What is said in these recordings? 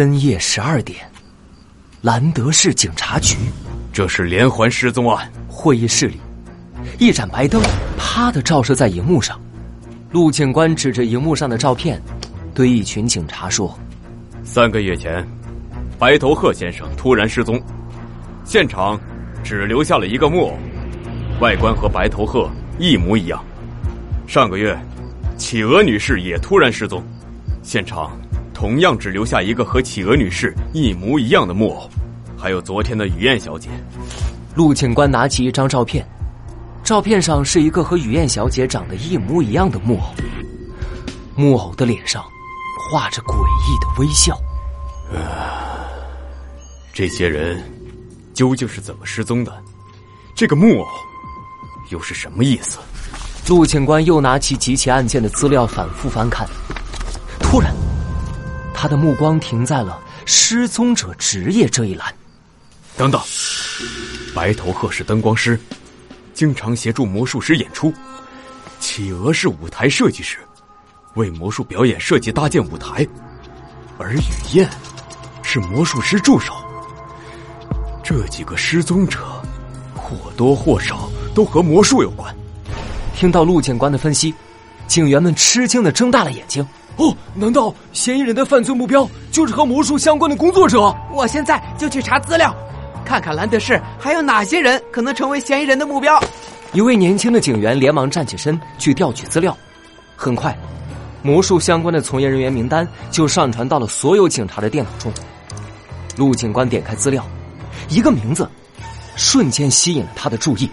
深夜十二点，兰德市警察局，这是连环失踪案。会议室里，一盏白灯啪的照射在荧幕上。陆警官指着荧幕上的照片，对一群警察说：“三个月前，白头鹤先生突然失踪，现场只留下了一个木偶，外观和白头鹤一模一样。上个月，企鹅女士也突然失踪，现场。”同样只留下一个和企鹅女士一模一样的木偶，还有昨天的雨燕小姐。陆警官拿起一张照片，照片上是一个和雨燕小姐长得一模一样的木偶，木偶的脸上画着诡异的微笑。啊，这些人究竟是怎么失踪的？这个木偶又是什么意思？陆警官又拿起几起案件的资料反复翻看，突然。他的目光停在了失踪者职业这一栏。等等，白头鹤是灯光师，经常协助魔术师演出；企鹅是舞台设计师，为魔术表演设计搭建舞台；而雨燕是魔术师助手。这几个失踪者或多或少都和魔术有关。听到陆警官的分析，警员们吃惊的睁大了眼睛。哦，难道嫌疑人的犯罪目标就是和魔术相关的工作者？我现在就去查资料，看看兰德市还有哪些人可能成为嫌疑人的目标。一位年轻的警员连忙站起身去调取资料。很快，魔术相关的从业人员名单就上传到了所有警察的电脑中。陆警官点开资料，一个名字瞬间吸引了他的注意：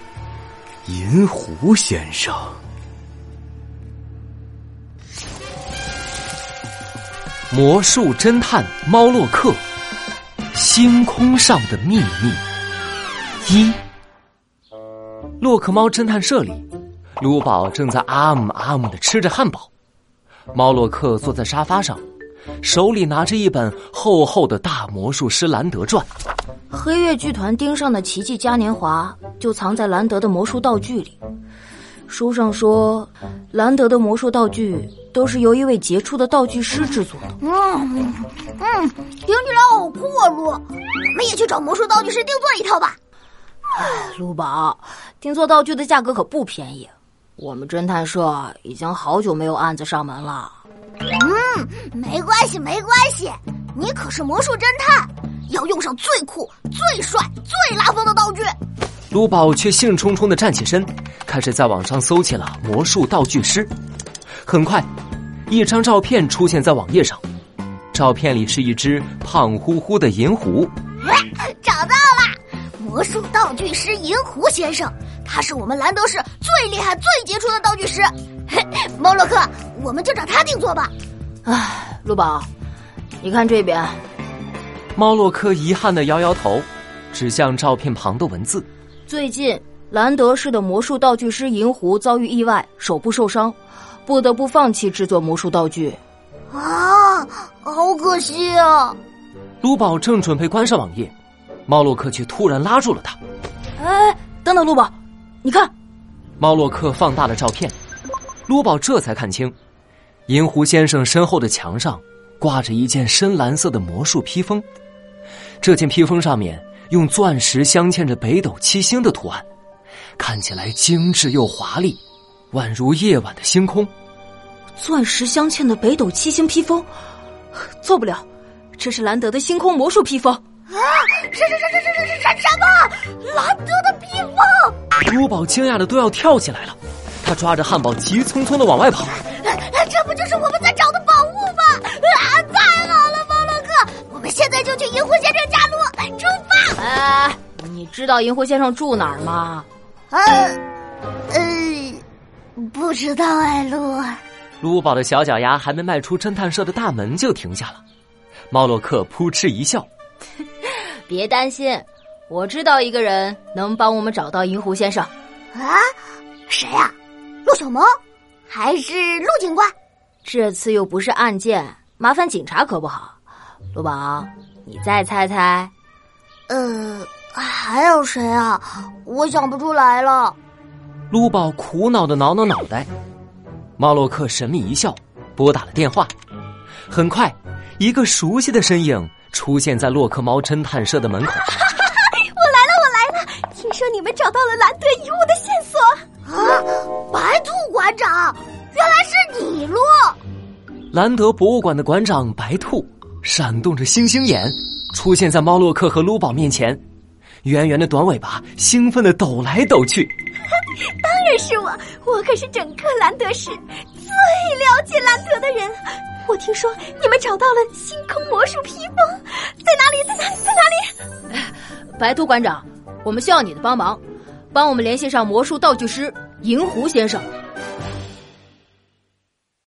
银狐先生。魔术侦探猫洛克，星空上的秘密一。洛克猫侦探社里，卢宝正在阿姆阿姆的吃着汉堡，猫洛克坐在沙发上，手里拿着一本厚厚的大魔术师兰德传。黑月剧团盯上的奇迹嘉年华就藏在兰德的魔术道具里。书上说，兰德的魔术道具都是由一位杰出的道具师制作的。嗯嗯，听起来好酷啊，卢！我们也去找魔术道具师定做一套吧。唉，卢宝，定做道具的价格可不便宜。我们侦探社已经好久没有案子上门了。嗯，没关系，没关系。你可是魔术侦探，要用上最酷、最帅、最拉风的道具。卢宝却兴冲冲的站起身，开始在网上搜起了魔术道具师。很快，一张照片出现在网页上，照片里是一只胖乎乎的银狐。找到了，魔术道具师银狐先生，他是我们兰德市最厉害、最杰出的道具师。猫洛克，我们就找他定做吧。唉，陆宝，你看这边。猫洛克遗憾的摇摇头，指向照片旁的文字。最近，兰德市的魔术道具师银狐遭遇意外，手部受伤，不得不放弃制作魔术道具。啊，好可惜啊！卢宝正准备关上网页，猫洛克却突然拉住了他。哎，等等，卢宝，你看。猫洛克放大了照片，卢宝这才看清，银狐先生身后的墙上挂着一件深蓝色的魔术披风，这件披风上面。用钻石镶嵌着北斗七星的图案，看起来精致又华丽，宛如夜晚的星空。钻石镶嵌的北斗七星披风，做不了，这是兰德的星空魔术披风。啊！什什什什什什什什么？兰德的披风！珠宝惊讶的都要跳起来了，他抓着汉堡急匆匆的往外跑。这不就是我们在找的宝物吗？啊！太好了，猫洛克，我们现在就去银狐先生家录，出发！哎，你知道银狐先生住哪儿吗？呃，呃，不知道哎，鹿。卢宝的小脚丫还没迈出侦探社的大门就停下了。猫洛克扑哧一笑：“别担心，我知道一个人能帮我们找到银狐先生。”啊，谁呀？陆小萌，还是陆警官？这次又不是案件，麻烦警察可不好。陆宝，你再猜猜。呃，还有谁啊？我想不出来了。卢宝苦恼的挠挠脑袋。猫洛克神秘一笑，拨打了电话。很快，一个熟悉的身影出现在洛克猫侦探社的门口。我来了，我来了！听说你们找到了兰德遗物的线索啊！白兔馆长，原来是你咯！兰德博物馆的馆长白兔闪动着星星眼，出现在猫洛克和卢宝面前，圆圆的短尾巴兴奋的抖来抖去。当然是我，我可是整个兰德市最了解兰德的人。我听说你们找到了星空魔术披风，在哪里？在哪里？在哪里？白兔馆长，我们需要你的帮忙，帮我们联系上魔术道具师银狐先生。